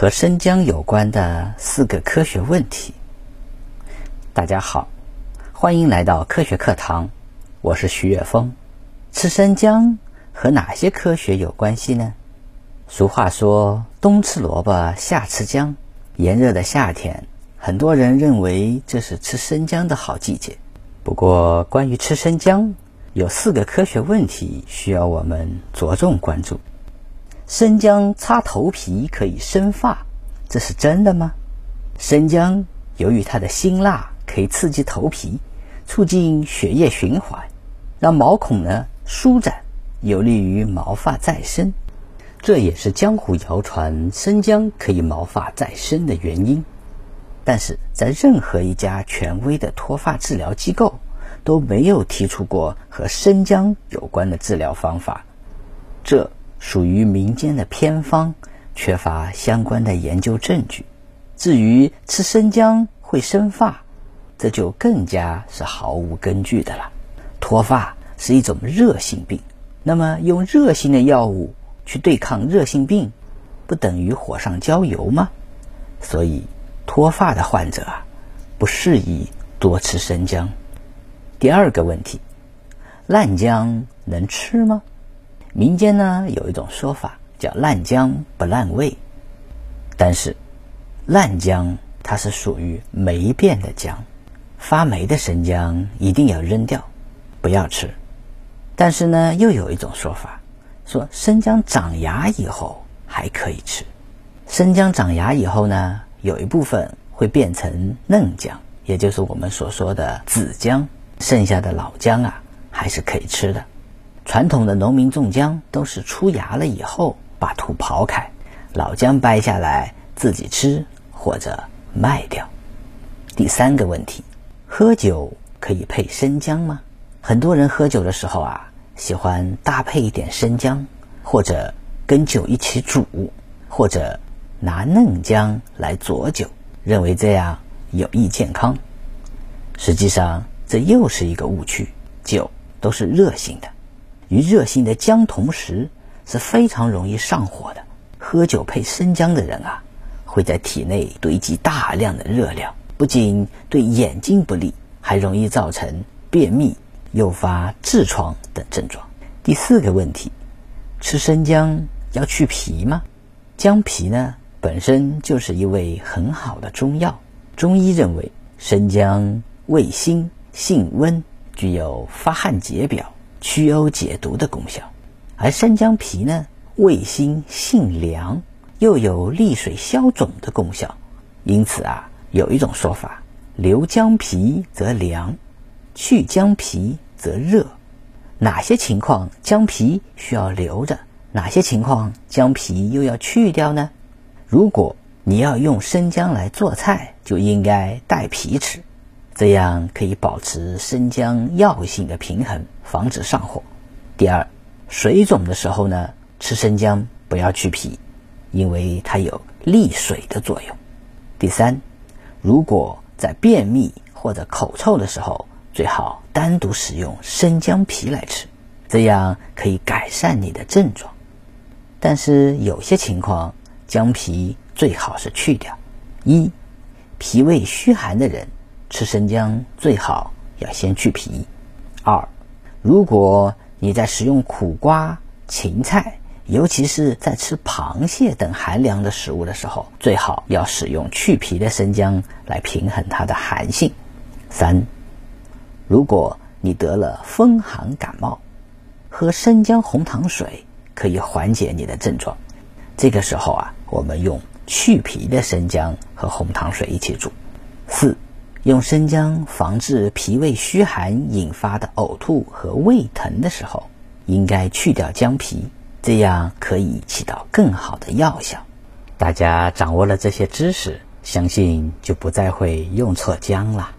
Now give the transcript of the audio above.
和生姜有关的四个科学问题。大家好，欢迎来到科学课堂，我是徐月峰。吃生姜和哪些科学有关系呢？俗话说“冬吃萝卜，夏吃姜”。炎热的夏天，很多人认为这是吃生姜的好季节。不过，关于吃生姜，有四个科学问题需要我们着重关注。生姜擦头皮可以生发，这是真的吗？生姜由于它的辛辣，可以刺激头皮，促进血液循环，让毛孔呢舒展，有利于毛发再生。这也是江湖谣传生姜可以毛发再生的原因，但是在任何一家权威的脱发治疗机构都没有提出过和生姜有关的治疗方法，这属于民间的偏方，缺乏相关的研究证据。至于吃生姜会生发，这就更加是毫无根据的了。脱发是一种热性病，那么用热性的药物。去对抗热性病，不等于火上浇油吗？所以脱发的患者啊，不适宜多吃生姜。第二个问题，烂姜能吃吗？民间呢有一种说法叫“烂姜不烂味”，但是烂姜它是属于霉变的姜，发霉的生姜一定要扔掉，不要吃。但是呢，又有一种说法。说生姜长芽以后还可以吃，生姜长芽以后呢，有一部分会变成嫩姜，也就是我们所说的紫姜，剩下的老姜啊还是可以吃的。传统的农民种姜都是出芽了以后把土刨开，老姜掰下来自己吃或者卖掉。第三个问题，喝酒可以配生姜吗？很多人喝酒的时候啊。喜欢搭配一点生姜，或者跟酒一起煮，或者拿嫩姜来佐酒，认为这样有益健康。实际上，这又是一个误区。酒都是热性的，与热性的姜同时，是非常容易上火的。喝酒配生姜的人啊，会在体内堆积大量的热量，不仅对眼睛不利，还容易造成便秘。诱发痔疮等症状。第四个问题，吃生姜要去皮吗？姜皮呢本身就是一味很好的中药。中医认为，生姜味辛性温，具有发汗解表、祛呕解毒的功效。而生姜皮呢，味辛性凉，又有利水消肿的功效。因此啊，有一种说法：留姜皮则凉。去姜皮则热，哪些情况姜皮需要留着？哪些情况姜皮又要去掉呢？如果你要用生姜来做菜，就应该带皮吃，这样可以保持生姜药性的平衡，防止上火。第二，水肿的时候呢，吃生姜不要去皮，因为它有利水的作用。第三，如果在便秘或者口臭的时候，最好单独使用生姜皮来吃，这样可以改善你的症状。但是有些情况，姜皮最好是去掉。一，脾胃虚寒的人吃生姜最好要先去皮。二，如果你在食用苦瓜、芹菜，尤其是在吃螃蟹等寒凉的食物的时候，最好要使用去皮的生姜来平衡它的寒性。三。如果你得了风寒感冒，喝生姜红糖水可以缓解你的症状。这个时候啊，我们用去皮的生姜和红糖水一起煮。用生姜防治脾胃虚寒引发的呕吐和胃疼的时候，应该去掉姜皮，这样可以起到更好的药效。大家掌握了这些知识，相信就不再会用错姜了。